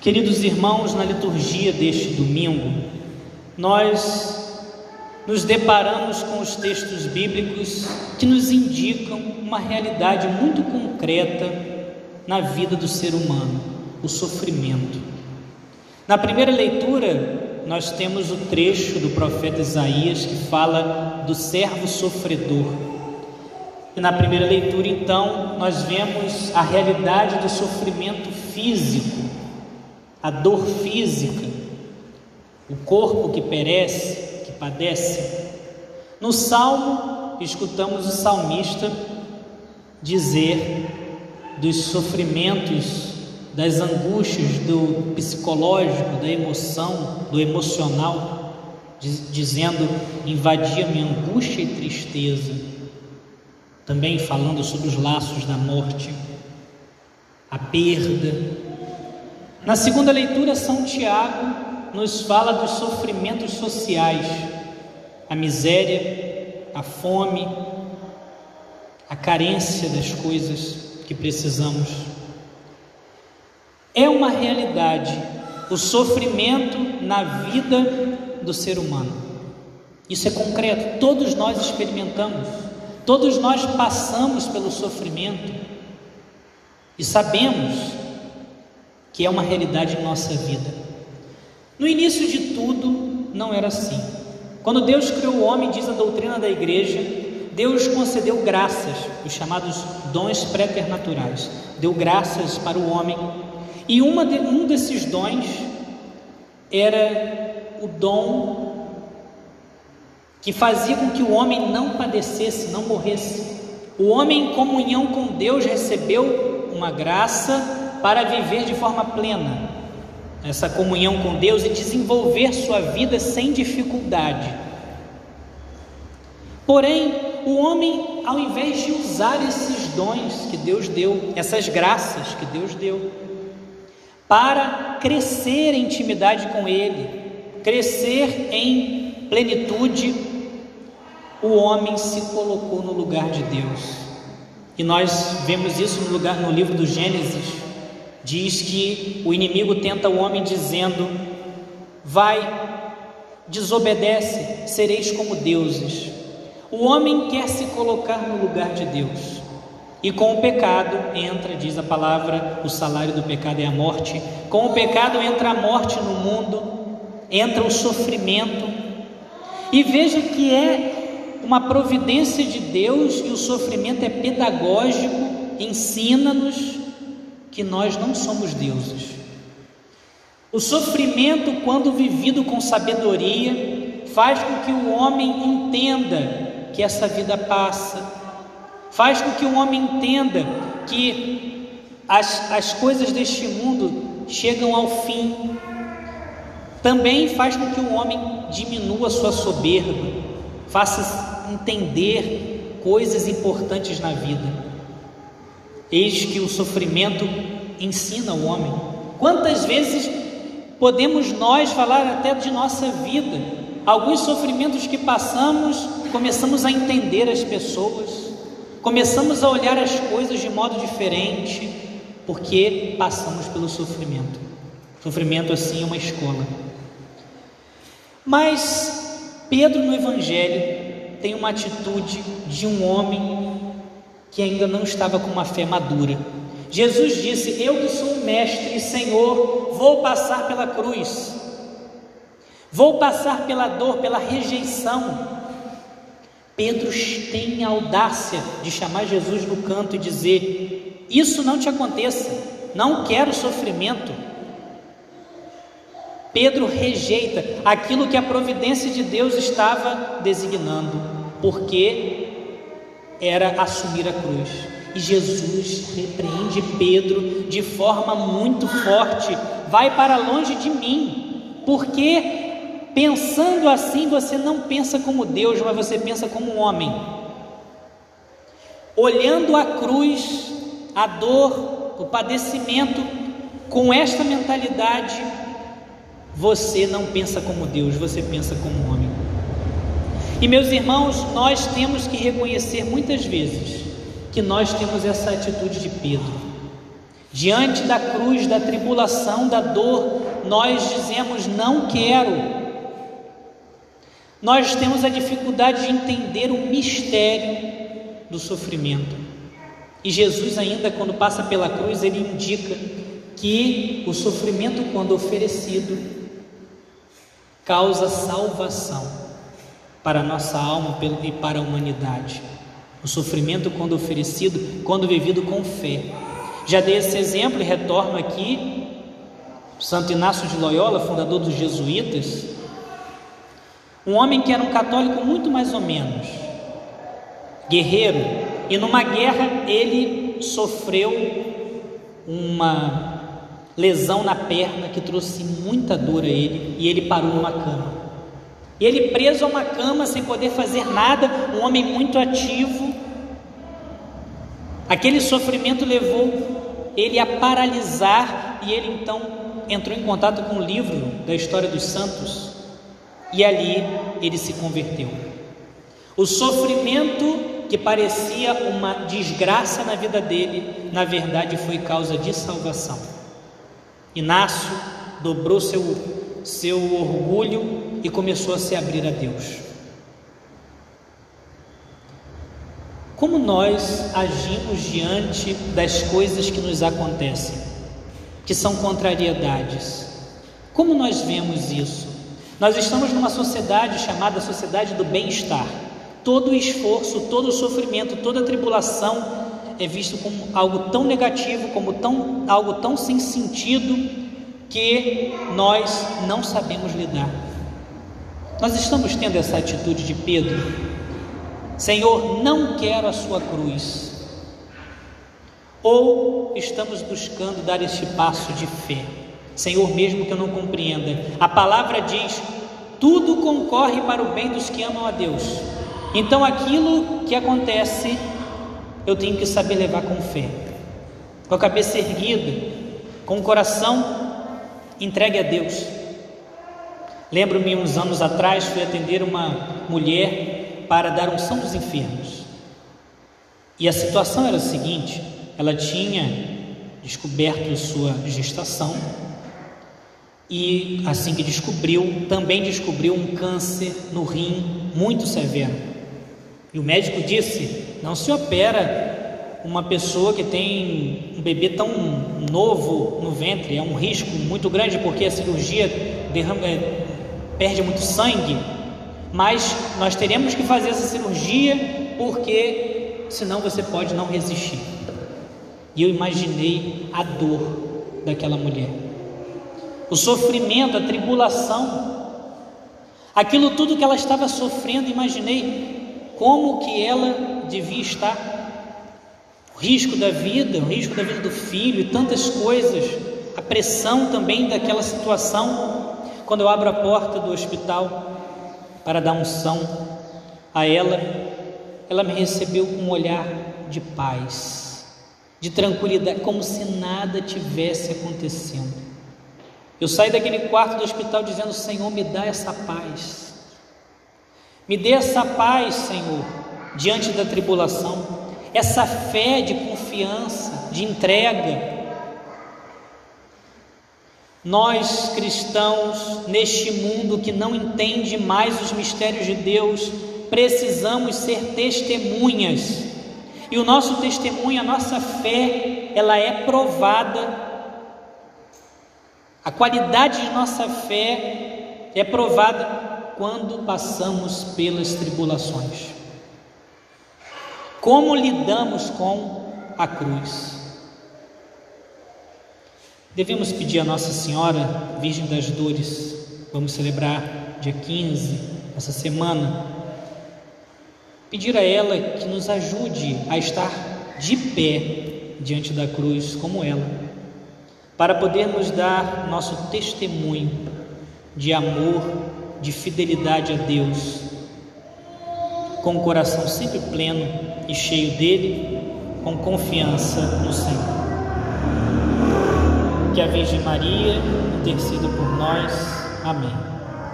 Queridos irmãos, na liturgia deste domingo, nós nos deparamos com os textos bíblicos que nos indicam uma realidade muito concreta na vida do ser humano, o sofrimento. Na primeira leitura, nós temos o trecho do profeta Isaías que fala do servo sofredor. E na primeira leitura, então, nós vemos a realidade do sofrimento físico, a dor física, o corpo que perece, que padece. No salmo, escutamos o salmista dizer dos sofrimentos, das angústias do psicológico, da emoção, do emocional, dizendo: invadia-me angústia e tristeza também falando sobre os laços da morte, a perda. Na segunda leitura, São Tiago nos fala dos sofrimentos sociais, a miséria, a fome, a carência das coisas que precisamos. É uma realidade o sofrimento na vida do ser humano. Isso é concreto, todos nós experimentamos. Todos nós passamos pelo sofrimento e sabemos que é uma realidade em nossa vida. No início de tudo, não era assim. Quando Deus criou o homem, diz a doutrina da igreja, Deus concedeu graças, os chamados dons préternaturais. Deu graças para o homem. E de, um desses dons era o dom que fazia com que o homem não padecesse, não morresse. O homem em comunhão com Deus recebeu uma graça para viver de forma plena, essa comunhão com Deus e desenvolver sua vida sem dificuldade. Porém, o homem, ao invés de usar esses dons que Deus deu, essas graças que Deus deu, para crescer em intimidade com Ele, crescer em plenitude, o homem se colocou no lugar de Deus. E nós vemos isso no, lugar, no livro do Gênesis. Diz que o inimigo tenta o homem dizendo: Vai, desobedece, sereis como deuses. O homem quer se colocar no lugar de Deus. E com o pecado entra, diz a palavra, o salário do pecado é a morte. Com o pecado entra a morte no mundo, entra o sofrimento. E veja que é uma providência de Deus e o sofrimento é pedagógico, ensina-nos que nós não somos deuses. O sofrimento, quando vivido com sabedoria, faz com que o homem entenda que essa vida passa, faz com que o homem entenda que as, as coisas deste mundo chegam ao fim. Também faz com que o homem diminua sua soberba, faça entender coisas importantes na vida. Eis que o sofrimento ensina o homem. Quantas vezes podemos nós falar até de nossa vida? Alguns sofrimentos que passamos, começamos a entender as pessoas, começamos a olhar as coisas de modo diferente, porque passamos pelo sofrimento. sofrimento, assim, é uma escola. Mas Pedro, no Evangelho, tem uma atitude de um homem que ainda não estava com uma fé madura. Jesus disse: Eu que sou o Mestre e Senhor, vou passar pela cruz, vou passar pela dor, pela rejeição. Pedro tem a audácia de chamar Jesus no canto e dizer: Isso não te aconteça, não quero sofrimento. Pedro rejeita aquilo que a providência de Deus estava designando, porque era assumir a cruz. E Jesus repreende Pedro de forma muito forte: vai para longe de mim, porque pensando assim você não pensa como Deus, mas você pensa como um homem. Olhando a cruz, a dor, o padecimento, com esta mentalidade, você não pensa como Deus, você pensa como homem. E meus irmãos, nós temos que reconhecer muitas vezes que nós temos essa atitude de Pedro, Diante da cruz, da tribulação, da dor, nós dizemos: não quero. Nós temos a dificuldade de entender o mistério do sofrimento. E Jesus, ainda quando passa pela cruz, ele indica que o sofrimento, quando oferecido, causa salvação para a nossa alma e para a humanidade. O sofrimento, quando oferecido, quando vivido com fé. Já dei esse exemplo e retorno aqui. Santo Inácio de Loyola, fundador dos jesuítas, um homem que era um católico muito mais ou menos, guerreiro, e numa guerra ele sofreu uma lesão na perna que trouxe muita dor a ele e ele parou numa cama. E ele preso a uma cama sem poder fazer nada, um homem muito ativo. Aquele sofrimento levou ele a paralisar e ele então entrou em contato com o livro da história dos santos e ali ele se converteu. O sofrimento que parecia uma desgraça na vida dele, na verdade foi causa de salvação. Inácio dobrou seu, seu orgulho e começou a se abrir a Deus. Como nós agimos diante das coisas que nos acontecem, que são contrariedades? Como nós vemos isso? Nós estamos numa sociedade chamada sociedade do bem-estar. Todo o esforço, todo o sofrimento, toda a tribulação é visto como algo tão negativo, como tão, algo tão sem sentido, que nós não sabemos lidar. Nós estamos tendo essa atitude de Pedro. Senhor, não quero a sua cruz. Ou estamos buscando dar este passo de fé. Senhor, mesmo que eu não compreenda, a palavra diz: tudo concorre para o bem dos que amam a Deus. Então, aquilo que acontece, eu tenho que saber levar com fé, com a cabeça erguida, com o coração entregue a Deus. Lembro-me uns anos atrás, fui atender uma mulher para dar unção dos enfermos. E a situação era a seguinte: ela tinha descoberto sua gestação e assim que descobriu, também descobriu um câncer no rim muito severo. E o médico disse: não se opera uma pessoa que tem um bebê tão novo no ventre, é um risco muito grande porque a cirurgia derrama, é, perde muito sangue, mas nós teremos que fazer essa cirurgia porque senão você pode não resistir. E eu imaginei a dor daquela mulher o sofrimento, a tribulação, aquilo tudo que ela estava sofrendo, imaginei como que ela devia estar. O risco da vida, o risco da vida do filho e tantas coisas, a pressão também daquela situação. Quando eu abro a porta do hospital para dar unção a ela, ela me recebeu com um olhar de paz, de tranquilidade, como se nada tivesse acontecendo. Eu saí daquele quarto do hospital dizendo: Senhor, me dá essa paz. Me dê essa paz, Senhor, diante da tribulação, essa fé de confiança, de entrega. Nós cristãos, neste mundo que não entende mais os mistérios de Deus, precisamos ser testemunhas. E o nosso testemunho, a nossa fé, ela é provada a qualidade de nossa fé é provada quando passamos pelas tribulações. Como lidamos com a cruz? Devemos pedir a Nossa Senhora, Virgem das Dores, vamos celebrar dia 15, essa semana, pedir a ela que nos ajude a estar de pé diante da cruz como ela para podermos dar nosso testemunho de amor, de fidelidade a Deus, com o coração sempre pleno e cheio dele, com confiança no Senhor. Que a Virgem Maria interceda por nós. Amém.